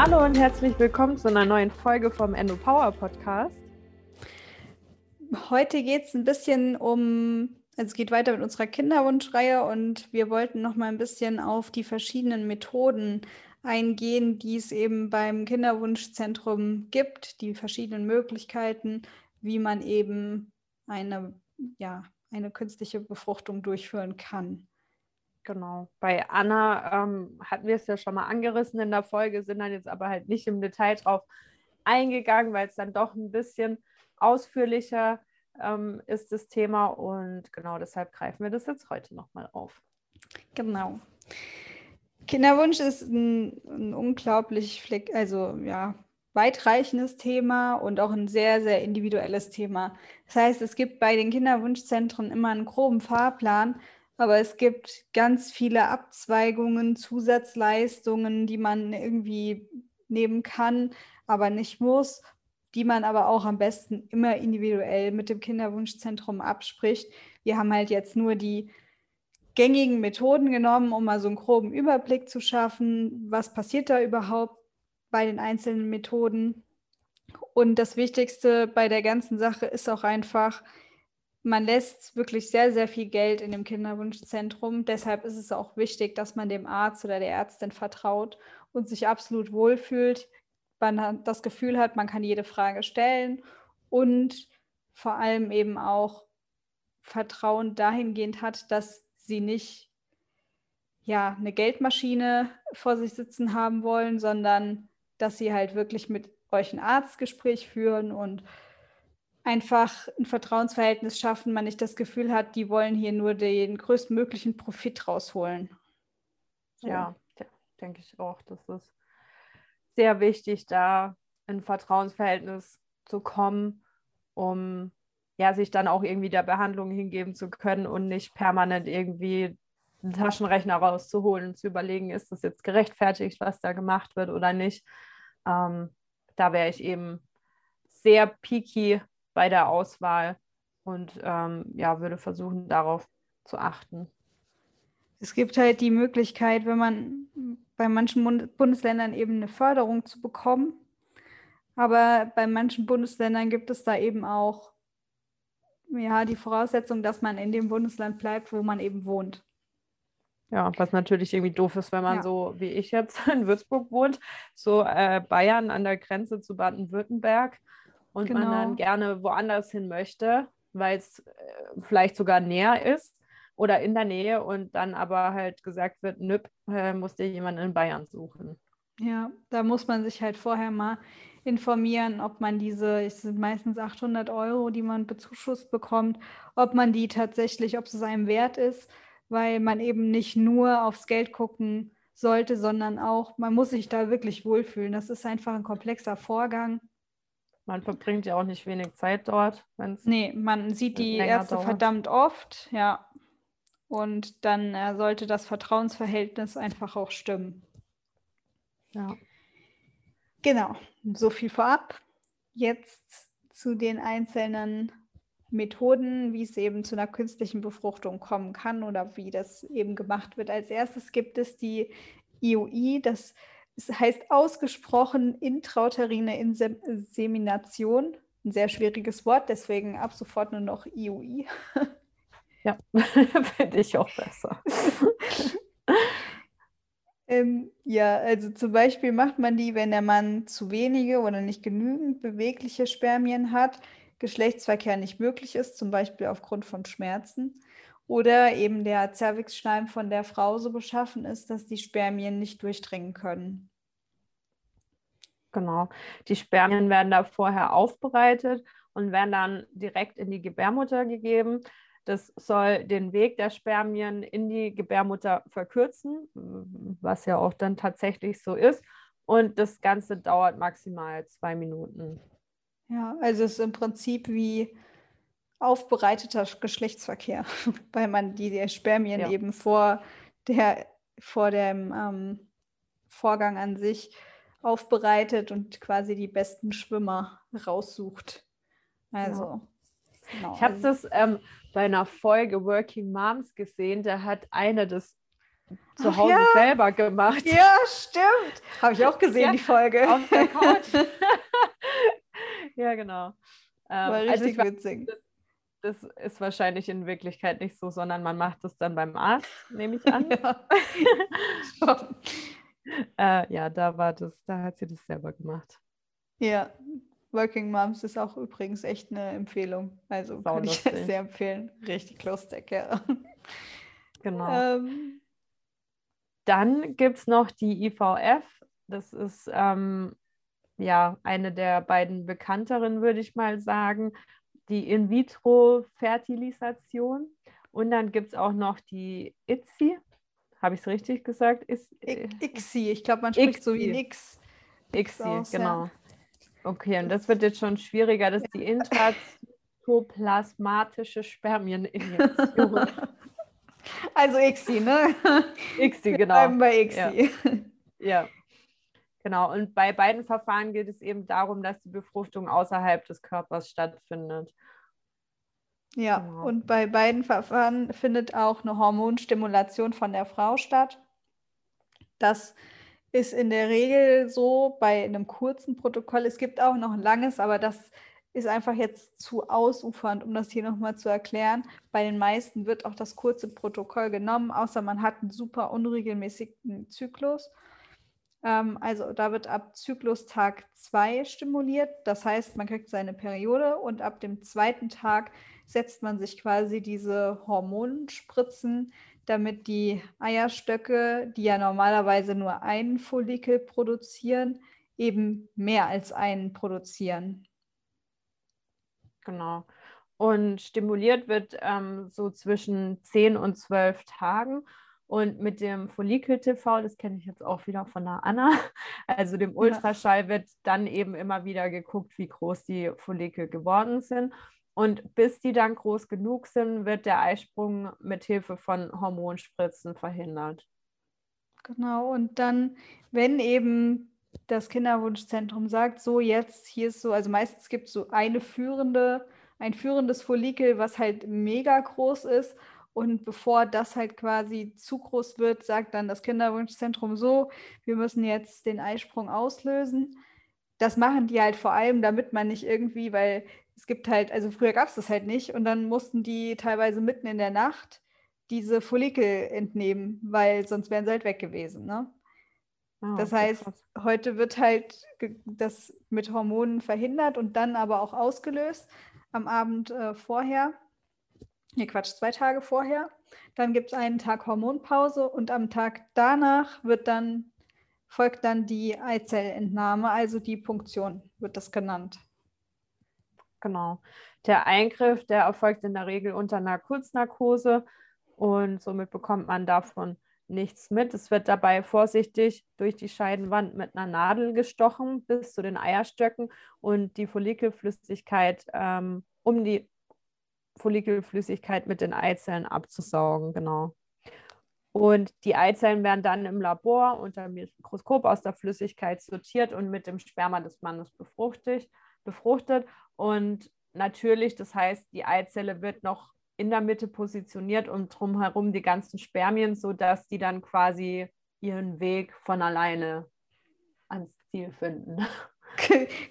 Hallo und herzlich willkommen zu einer neuen Folge vom Endo Power Podcast. Heute geht es ein bisschen um, also es geht weiter mit unserer Kinderwunschreihe und wir wollten noch mal ein bisschen auf die verschiedenen Methoden eingehen, die es eben beim Kinderwunschzentrum gibt, die verschiedenen Möglichkeiten, wie man eben eine, ja, eine künstliche Befruchtung durchführen kann. Genau. Bei Anna ähm, hatten wir es ja schon mal angerissen in der Folge, sind dann jetzt aber halt nicht im Detail drauf eingegangen, weil es dann doch ein bisschen ausführlicher ähm, ist, das Thema. Und genau deshalb greifen wir das jetzt heute nochmal auf. Genau. Kinderwunsch ist ein, ein unglaublich, also ja, weitreichendes Thema und auch ein sehr, sehr individuelles Thema. Das heißt, es gibt bei den Kinderwunschzentren immer einen groben Fahrplan, aber es gibt ganz viele Abzweigungen, Zusatzleistungen, die man irgendwie nehmen kann, aber nicht muss, die man aber auch am besten immer individuell mit dem Kinderwunschzentrum abspricht. Wir haben halt jetzt nur die gängigen Methoden genommen, um mal so einen groben Überblick zu schaffen, was passiert da überhaupt bei den einzelnen Methoden. Und das Wichtigste bei der ganzen Sache ist auch einfach, man lässt wirklich sehr, sehr viel Geld in dem Kinderwunschzentrum. Deshalb ist es auch wichtig, dass man dem Arzt oder der Ärztin vertraut und sich absolut wohlfühlt. Man das Gefühl hat, man kann jede Frage stellen und vor allem eben auch Vertrauen dahingehend hat, dass sie nicht ja, eine Geldmaschine vor sich sitzen haben wollen, sondern dass sie halt wirklich mit euch ein Arztgespräch führen und einfach ein Vertrauensverhältnis schaffen, man nicht das Gefühl hat, die wollen hier nur den größtmöglichen Profit rausholen. So. Ja, denke ich auch. Das ist sehr wichtig, da in Vertrauensverhältnis zu kommen, um ja, sich dann auch irgendwie der Behandlung hingeben zu können und nicht permanent irgendwie einen Taschenrechner rauszuholen und zu überlegen, ist das jetzt gerechtfertigt, was da gemacht wird oder nicht. Ähm, da wäre ich eben sehr picky bei der Auswahl und ähm, ja, würde versuchen, darauf zu achten. Es gibt halt die Möglichkeit, wenn man bei manchen Bundesländern eben eine Förderung zu bekommen. Aber bei manchen Bundesländern gibt es da eben auch ja, die Voraussetzung, dass man in dem Bundesland bleibt, wo man eben wohnt. Ja, was natürlich irgendwie doof ist, wenn man ja. so wie ich jetzt in Würzburg wohnt, so äh, Bayern an der Grenze zu Baden-Württemberg und genau. man dann gerne woanders hin möchte, weil es äh, vielleicht sogar näher ist oder in der Nähe und dann aber halt gesagt wird, nüpp, äh, musste jemand in Bayern suchen. Ja, da muss man sich halt vorher mal informieren, ob man diese, es sind meistens 800 Euro, die man bezuschusst bekommt, ob man die tatsächlich, ob es einem wert ist, weil man eben nicht nur aufs Geld gucken sollte, sondern auch, man muss sich da wirklich wohlfühlen. Das ist einfach ein komplexer Vorgang. Man verbringt ja auch nicht wenig Zeit dort. Nee, man sieht die Ärzte dauert. verdammt oft, ja. Und dann äh, sollte das Vertrauensverhältnis einfach auch stimmen. Ja. Genau, so viel vorab. Jetzt zu den einzelnen Methoden, wie es eben zu einer künstlichen Befruchtung kommen kann oder wie das eben gemacht wird. Als erstes gibt es die IUI, das es heißt ausgesprochen intrauterine Insemination. Ein sehr schwieriges Wort, deswegen ab sofort nur noch IUI. Ja, finde ich auch besser. ähm, ja, also zum Beispiel macht man die, wenn der Mann zu wenige oder nicht genügend bewegliche Spermien hat, Geschlechtsverkehr nicht möglich ist, zum Beispiel aufgrund von Schmerzen, oder eben der Zervixschleim von der Frau so beschaffen ist, dass die Spermien nicht durchdringen können. Genau. Die Spermien werden da vorher aufbereitet und werden dann direkt in die Gebärmutter gegeben. Das soll den Weg der Spermien in die Gebärmutter verkürzen, was ja auch dann tatsächlich so ist. Und das Ganze dauert maximal zwei Minuten. Ja, also es ist im Prinzip wie aufbereiteter Geschlechtsverkehr, weil man die Spermien ja. eben vor, der, vor dem ähm, Vorgang an sich aufbereitet und quasi die besten Schwimmer raussucht. Also. Ja. Genau. Ich habe also das ähm, bei einer Folge Working Moms gesehen, da hat eine das zu Hause ja. selber gemacht. Ja, stimmt. Habe ich auch gesehen, ja, die Folge. Auf der Couch. ja, genau. Ähm, War also richtig also witzig. Das, das, ist wahrscheinlich in Wirklichkeit nicht so, sondern man macht es dann beim Arzt, nehme ich an. Ja. Äh, ja, da war das, da hat sie das selber gemacht. Ja, Working Moms ist auch übrigens echt eine Empfehlung. Also Sau kann lustig. ich sehr empfehlen. Richtig lustig, ja. Genau. Ähm, dann gibt es noch die IVF. Das ist ähm, ja eine der beiden bekannteren, würde ich mal sagen. Die In-vitro-Fertilisation. Und dann gibt es auch noch die ITSI. Habe ich es richtig gesagt? Ist, äh, ICSI, ich glaube, man spricht ICSI. so wie ein X. ICSI, genau. Ja. Okay, und das wird jetzt schon schwieriger, dass die intratoplasmatische Spermieninjektion. Also ICSI, ne? ICSI, genau. bleiben bei ICSI. Ja. ja. Genau, und bei beiden Verfahren geht es eben darum, dass die Befruchtung außerhalb des Körpers stattfindet. Ja, genau. und bei beiden Verfahren findet auch eine Hormonstimulation von der Frau statt. Das ist in der Regel so bei einem kurzen Protokoll. Es gibt auch noch ein langes, aber das ist einfach jetzt zu ausufernd, um das hier nochmal zu erklären. Bei den meisten wird auch das kurze Protokoll genommen, außer man hat einen super unregelmäßigen Zyklus. Ähm, also da wird ab Zyklustag 2 stimuliert. Das heißt, man kriegt seine Periode und ab dem zweiten Tag setzt man sich quasi diese Hormonspritzen, damit die Eierstöcke, die ja normalerweise nur einen Follikel produzieren, eben mehr als einen produzieren. Genau. Und stimuliert wird ähm, so zwischen 10 und 12 Tagen. Und mit dem Follikel-TV, das kenne ich jetzt auch wieder von der Anna, also dem Ultraschall, wird dann eben immer wieder geguckt, wie groß die Follikel geworden sind. Und bis die dann groß genug sind, wird der Eisprung mit Hilfe von Hormonspritzen verhindert. Genau, und dann, wenn eben das Kinderwunschzentrum sagt, so jetzt, hier ist so, also meistens gibt es so eine führende, ein führendes Follikel, was halt mega groß ist. Und bevor das halt quasi zu groß wird, sagt dann das Kinderwunschzentrum so, wir müssen jetzt den Eisprung auslösen. Das machen die halt vor allem, damit man nicht irgendwie, weil es gibt halt, also früher gab es das halt nicht und dann mussten die teilweise mitten in der Nacht diese Follikel entnehmen, weil sonst wären sie halt weg gewesen. Ne? Oh, das heißt, krass. heute wird halt das mit Hormonen verhindert und dann aber auch ausgelöst am Abend äh, vorher. Nee, Quatsch, zwei Tage vorher. Dann gibt es einen Tag Hormonpause und am Tag danach wird dann, folgt dann die Eizellentnahme, also die Punktion wird das genannt. Genau. Der Eingriff, der erfolgt in der Regel unter einer Kurznarkose und somit bekommt man davon nichts mit. Es wird dabei vorsichtig durch die Scheidenwand mit einer Nadel gestochen bis zu den Eierstöcken und die Follikelflüssigkeit, ähm, um die Follikelflüssigkeit mit den Eizellen abzusaugen, genau. Und die Eizellen werden dann im Labor unter dem Mikroskop aus der Flüssigkeit sortiert und mit dem Sperma des Mannes befruchtet befruchtet. Und natürlich, das heißt, die Eizelle wird noch in der Mitte positioniert und drumherum die ganzen Spermien, sodass die dann quasi ihren Weg von alleine ans Ziel finden.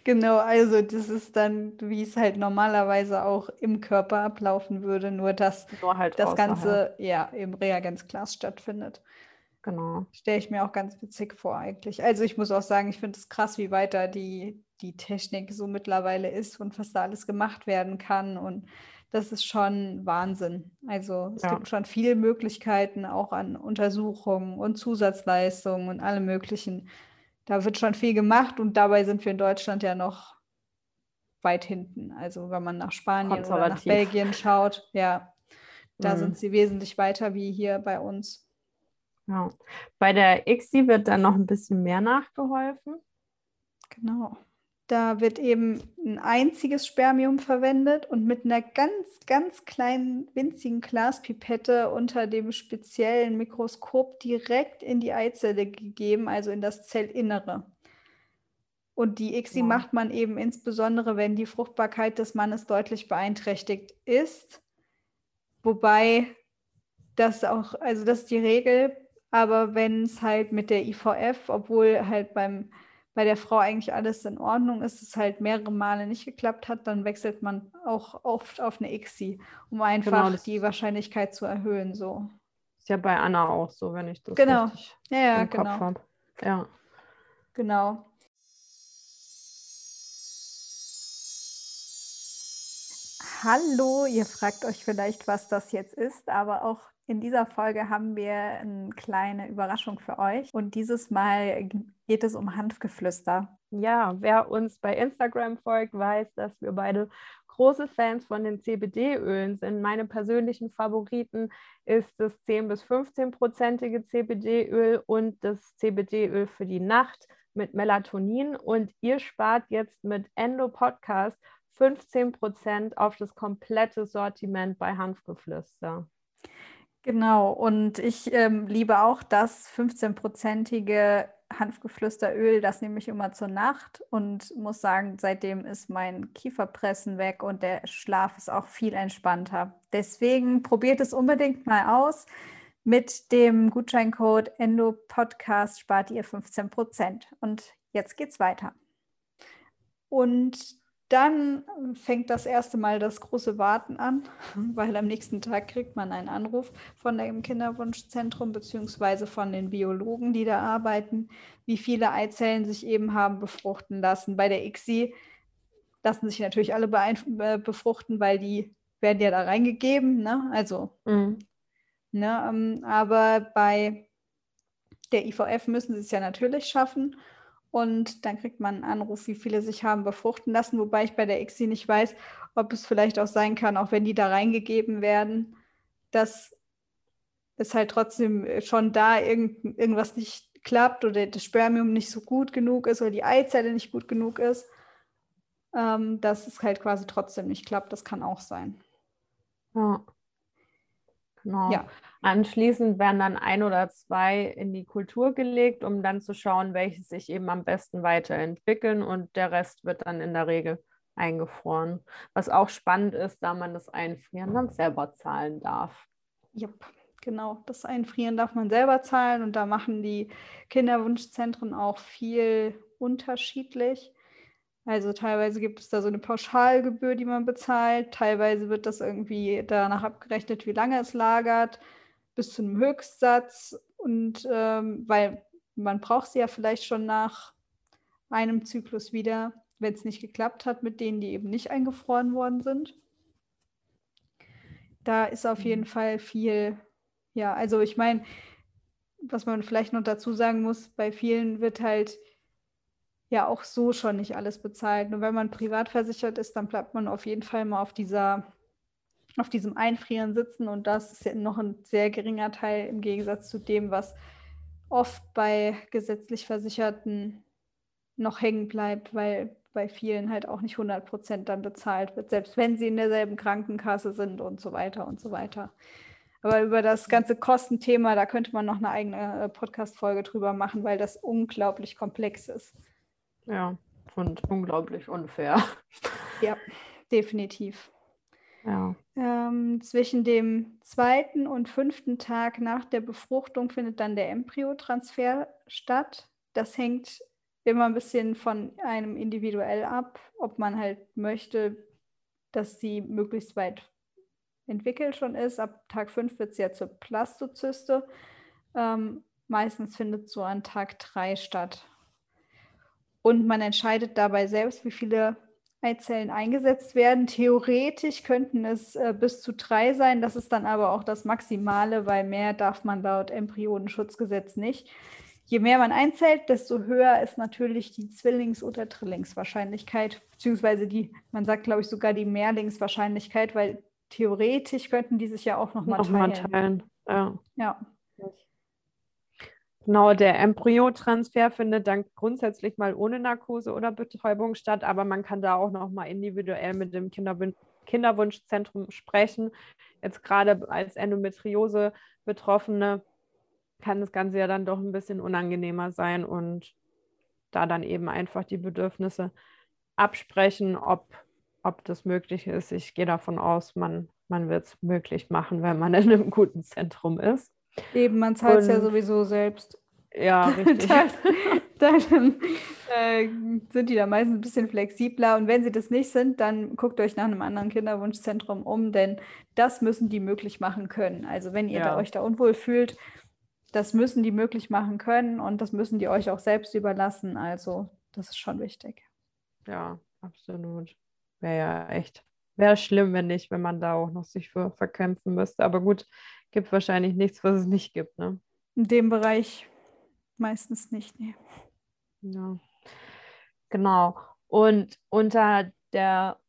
Genau, also das ist dann, wie es halt normalerweise auch im Körper ablaufen würde, nur dass nur halt das Ganze ja im Reagenzglas stattfindet. Genau. Stelle ich mir auch ganz witzig vor eigentlich. Also ich muss auch sagen, ich finde es krass, wie weiter die, die Technik so mittlerweile ist und was da alles gemacht werden kann. Und das ist schon Wahnsinn. Also es ja. gibt schon viele Möglichkeiten auch an Untersuchungen und Zusatzleistungen und allem möglichen. Da wird schon viel gemacht und dabei sind wir in Deutschland ja noch weit hinten. Also wenn man nach Spanien oder nach Belgien schaut, ja, da mhm. sind sie wesentlich weiter wie hier bei uns. Ja. Bei der ICSI wird dann noch ein bisschen mehr nachgeholfen. Genau. Da wird eben ein einziges Spermium verwendet und mit einer ganz, ganz kleinen, winzigen Glaspipette unter dem speziellen Mikroskop direkt in die Eizelle gegeben, also in das Zellinnere. Und die ICSI ja. macht man eben insbesondere, wenn die Fruchtbarkeit des Mannes deutlich beeinträchtigt ist. Wobei das auch, also das ist die Regel, Aber wenn es halt mit der IVF, obwohl halt beim, bei der Frau eigentlich alles in Ordnung ist, es halt mehrere Male nicht geklappt hat, dann wechselt man auch oft auf eine ICSI, um einfach genau, die Wahrscheinlichkeit zu erhöhen. So. Ist ja bei Anna auch so, wenn ich das genau. richtig ja, ja, im genau. Kopf habe. Ja. Genau. Hallo, ihr fragt euch vielleicht, was das jetzt ist, aber auch in dieser Folge haben wir eine kleine Überraschung für euch und dieses Mal geht es um Hanfgeflüster. Ja, wer uns bei Instagram folgt, weiß, dass wir beide große Fans von den CBD-Ölen sind. Meine persönlichen Favoriten ist das 10 bis 15-prozentige CBD-Öl und das CBD-Öl für die Nacht mit Melatonin. Und ihr spart jetzt mit Endo Podcast 15 Prozent auf das komplette Sortiment bei Hanfgeflüster. Genau, und ich ähm, liebe auch das 15-prozentige Hanfgeflüsteröl, das nehme ich immer zur Nacht und muss sagen, seitdem ist mein Kieferpressen weg und der Schlaf ist auch viel entspannter. Deswegen probiert es unbedingt mal aus. Mit dem Gutscheincode Endo Podcast spart ihr 15 Prozent. Und jetzt geht's weiter. Und dann fängt das erste Mal das große Warten an, weil am nächsten Tag kriegt man einen Anruf von dem Kinderwunschzentrum beziehungsweise von den Biologen, die da arbeiten, wie viele Eizellen sich eben haben befruchten lassen. Bei der ICSI lassen sich natürlich alle befruchten, weil die werden ja da reingegeben, ne? Also, mhm. ne, ähm, aber bei der IVF müssen sie es ja natürlich schaffen. Und dann kriegt man einen Anruf, wie viele sich haben befruchten lassen, wobei ich bei der ICSI nicht weiß, ob es vielleicht auch sein kann, auch wenn die da reingegeben werden, dass es halt trotzdem schon da irgend, irgendwas nicht klappt oder das Spermium nicht so gut genug ist oder die Eizelle nicht gut genug ist, ähm, dass es halt quasi trotzdem nicht klappt. Das kann auch sein. Ja. Genau. Ja. Anschließend werden dann ein oder zwei in die Kultur gelegt, um dann zu schauen, welche sich eben am besten weiterentwickeln und der Rest wird dann in der Regel eingefroren. Was auch spannend ist, da man das Einfrieren dann selber zahlen darf. Ja, genau. Das Einfrieren darf man selber zahlen und da machen die Kinderwunschzentren auch viel unterschiedlich. Also teilweise gibt es da so eine Pauschalgebühr, die man bezahlt. Teilweise wird das irgendwie danach abgerechnet, wie lange es lagert, bis zu einem Höchstsatz. Und ähm, weil man braucht sie ja vielleicht schon nach einem Zyklus wieder, wenn es nicht geklappt hat mit denen, die eben nicht eingefroren worden sind. Da ist auf jeden mhm. Fall viel, ja, also ich meine, was man vielleicht noch dazu sagen muss, bei vielen wird halt ja auch so schon nicht alles bezahlt. Nur wenn man privat versichert ist, dann bleibt man auf jeden Fall mal auf dieser auf diesem Einfrieren sitzen und das ist ja noch ein sehr geringer Teil im Gegensatz zu dem, was oft bei gesetzlich Versicherten noch hängen bleibt, weil bei vielen halt auch nicht 100 Prozent dann bezahlt wird, selbst wenn sie in derselben Krankenkasse sind und so weiter und so weiter. Aber über das ganze Kostenthema, da könnte man noch eine eigene äh, Podcast-Folge drüber machen, weil das unglaublich komplex ist. Ja, und unglaublich unfair. Ja, definitiv. Ähm, zwischen dem zweiten und fünften Tag nach der Befruchtung findet dann der Embryotransfer statt. Das hängt immer ein bisschen von einem individuell ab, ob man halt möchte, dass sie möglichst weit entwickelt schon ist. Ab Tag 5 wird es ja zur Plastozyste. Ähm, meistens findet so an Tag 3 statt. Und man entscheidet dabei selbst, wie viele Eizellen eingesetzt werden. Theoretisch könnten es äh, bis zu drei sein. Das ist dann aber auch das Maximale, weil mehr darf man laut Embryonenschutzgesetz nicht. Je mehr man einzählt, desto höher ist natürlich die Zwillings- oder Drillingswahrscheinlichkeit, beziehungsweise die, man sagt, glaube ich, sogar die Mehrlingswahrscheinlichkeit, weil theoretisch könnten die sich ja auch nochmal noch teilen. Mal teilen. Ja. ja. Genau, der Embryotransfer findet dann grundsätzlich mal ohne Narkose oder Betäubung statt, aber man kann da auch noch mal individuell mit dem Kinderwun Kinderwunschzentrum sprechen. Jetzt gerade als Endometriose-Betroffene kann das Ganze ja dann doch ein bisschen unangenehmer sein und da dann eben einfach die Bedürfnisse absprechen, ob, ob das möglich ist. Ich gehe davon aus, man, man wird es möglich machen, wenn man in einem guten Zentrum ist. Eben, man zahlt es ja sowieso selbst. Ja, richtig. dann, dann äh, sind die da meistens ein bisschen flexibler. Und wenn sie das nicht sind, dann guckt euch nach einem anderen Kinderwunschzentrum um, denn das müssen die möglich machen können. Also wenn ihr Ja. da euch da unwohl fühlt, das müssen die möglich machen können und das müssen die euch auch selbst überlassen. Also das ist schon wichtig. Ja, absolut. Wäre ja echt. Wäre schlimm, wenn nicht, wenn man da auch noch sich für verkämpfen müsste. Aber gut, gibt wahrscheinlich nichts, was es nicht gibt, ne? In dem Bereich meistens nicht. Nee. Ja. Genau. Und unter der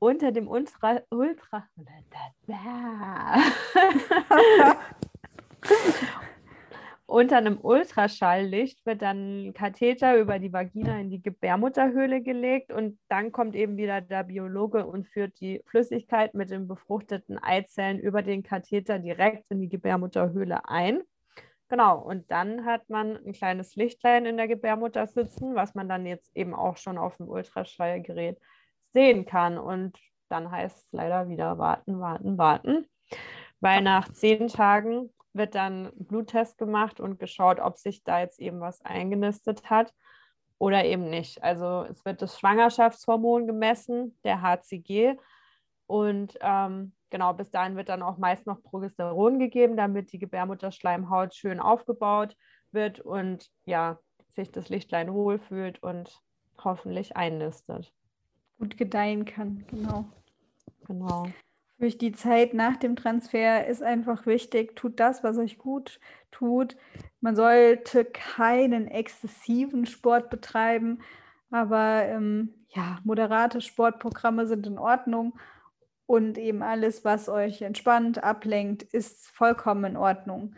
unter dem Ultra Ultra unter einem Ultraschalllicht wird dann ein Katheter über die Vagina in die Gebärmutterhöhle gelegt und dann kommt eben wieder der Biologe und führt die Flüssigkeit mit den befruchteten Eizellen über den Katheter direkt in die Gebärmutterhöhle ein. Genau, und dann hat man ein kleines Lichtlein in der Gebärmutter sitzen, was man dann jetzt eben auch schon auf dem Ultraschallgerät sehen kann. Und dann heißt es leider wieder warten, warten, warten. Weil nach zehn Tagen wird dann ein Bluttest gemacht und geschaut, ob sich da jetzt eben was eingenistet hat oder eben nicht. Also es wird das Schwangerschaftshormon gemessen, der HCG. Und ähm, genau, bis dahin wird dann auch meist noch Progesteron gegeben, damit die Gebärmutterschleimhaut schön aufgebaut wird und ja, sich das Lichtlein wohlfühlt und hoffentlich einnistet. Gut gedeihen kann, genau. Genau. Durch die Zeit nach dem Transfer ist einfach wichtig, tut das, was euch gut tut. Man sollte keinen exzessiven Sport betreiben, aber ähm, ja, moderate Sportprogramme sind in Ordnung und eben alles, was euch entspannt, ablenkt, ist vollkommen in Ordnung.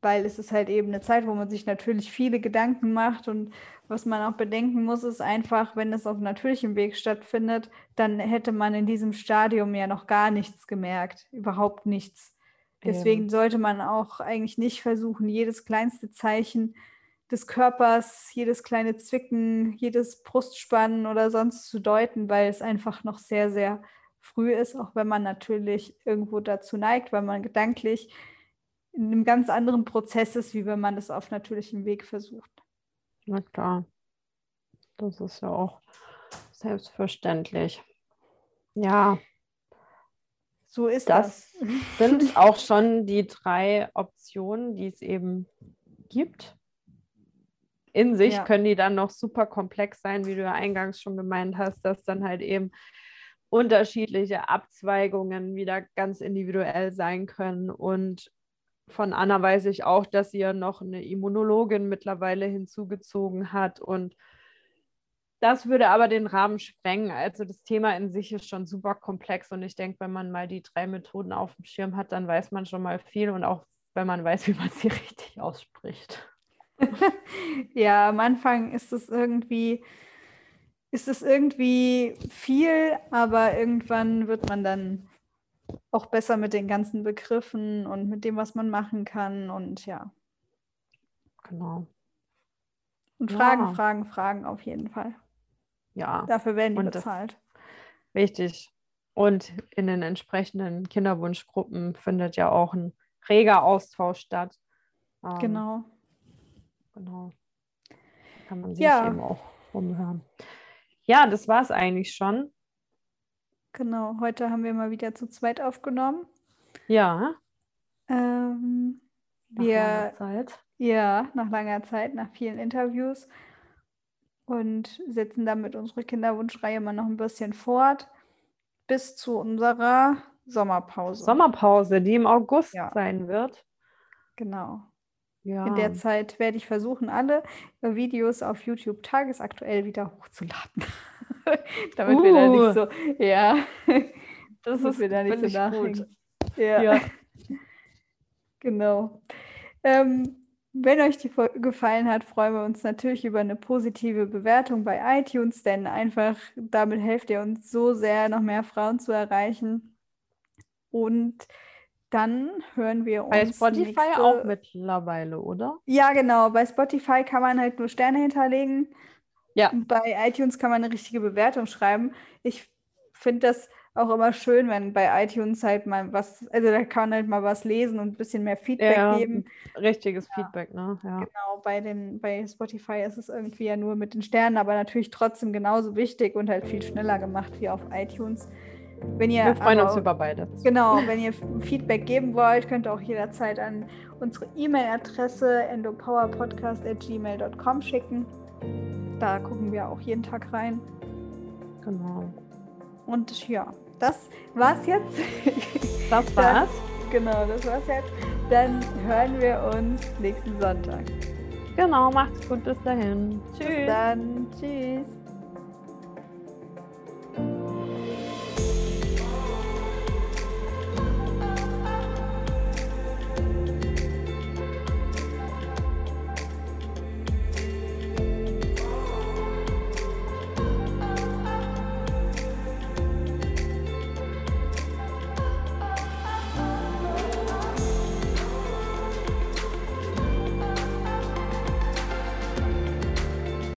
Weil es ist halt eben eine Zeit, wo man sich natürlich viele Gedanken macht und was man auch bedenken muss, ist einfach, wenn es auf natürlichem Weg stattfindet, dann hätte man in diesem Stadium ja noch gar nichts gemerkt, überhaupt nichts. Deswegen Eben. sollte man auch eigentlich nicht versuchen, jedes kleinste Zeichen des Körpers, jedes kleine Zwicken, jedes Brustspannen oder sonst zu deuten, weil es einfach noch sehr, sehr früh ist, auch wenn man natürlich irgendwo dazu neigt, weil man gedanklich in einem ganz anderen Prozess ist, wie wenn man das auf natürlichem Weg versucht. Na klar. Das ist ja auch selbstverständlich. Ja, So ist Das das. sind auch schon die drei Optionen, die es eben gibt. In sich Ja. können die dann noch super komplex sein, wie du ja eingangs schon gemeint hast, dass dann halt eben unterschiedliche Abzweigungen wieder ganz individuell sein können. Und von Anna weiß ich auch, dass sie ja noch eine Immunologin mittlerweile hinzugezogen hat. Und das würde aber den Rahmen sprengen. Also das Thema in sich ist schon super komplex. Und ich denke, wenn man mal die drei Methoden auf dem Schirm hat, dann weiß man schon mal viel. Und auch wenn man weiß, wie man sie richtig ausspricht. Ja, am Anfang ist es irgendwie, ist es irgendwie viel, aber irgendwann wird man dann auch besser mit den ganzen Begriffen und mit dem, was man machen kann. Und ja, Genau. und Ja. Fragen, Fragen, Fragen auf jeden Fall. Ja, Dafür werden die Und bezahlt. richtig. Und in den entsprechenden Kinderwunschgruppen findet ja auch ein reger Austausch statt. Ähm, Genau. Genau. Kann man sich Ja. eben auch umhören. Ja, das war es eigentlich schon. Genau. Heute haben wir mal wieder zu zweit aufgenommen. Ja, Ähm, nach wir langer Zeit. Ja, nach langer Zeit, nach vielen Interviews und setzen damit unsere Kinderwunschreihe mal noch ein bisschen fort bis zu unserer Sommerpause. Sommerpause, die im August Ja. sein wird. Genau. Ja. In der Zeit werde ich versuchen, alle Videos auf YouTube tagesaktuell wieder hochzuladen. Damit wir da Uh. nicht so, ja, das ist wir da nicht so ich gut. Ja. Ja. Genau. Ähm, wenn euch die Folge gefallen hat, freuen wir uns natürlich über eine positive Bewertung bei iTunes, denn einfach damit helft ihr uns so sehr, noch mehr Frauen zu erreichen. Und dann hören wir uns. Bei Spotify nächste- auch mittlerweile, oder? Ja, genau. Bei Spotify kann man halt nur Sterne hinterlegen. Ja. Bei iTunes kann man eine richtige Bewertung schreiben. Ich finde das auch immer schön, wenn bei iTunes halt mal was, also da kann man halt mal was lesen und ein bisschen mehr Feedback ja, geben. Richtiges ja. Feedback, ne? Ja. Genau, bei den, bei Spotify ist es irgendwie ja nur mit den Sternen, aber natürlich trotzdem genauso wichtig und halt viel schneller gemacht wie auf iTunes. Wenn ihr Wir freuen aber, uns über beide. Genau, wenn ihr Feedback geben wollt, könnt ihr auch jederzeit an unsere E-Mail-Adresse endopowerpodcast.gmail.com schicken. Da gucken wir auch jeden Tag rein. Genau. Und ja, das war's jetzt. Das war's. Dann, genau, das war's jetzt. Dann hören wir uns nächsten Sonntag. Genau, macht's gut, bis dahin. Tschüss. Bis dann. Tschüss.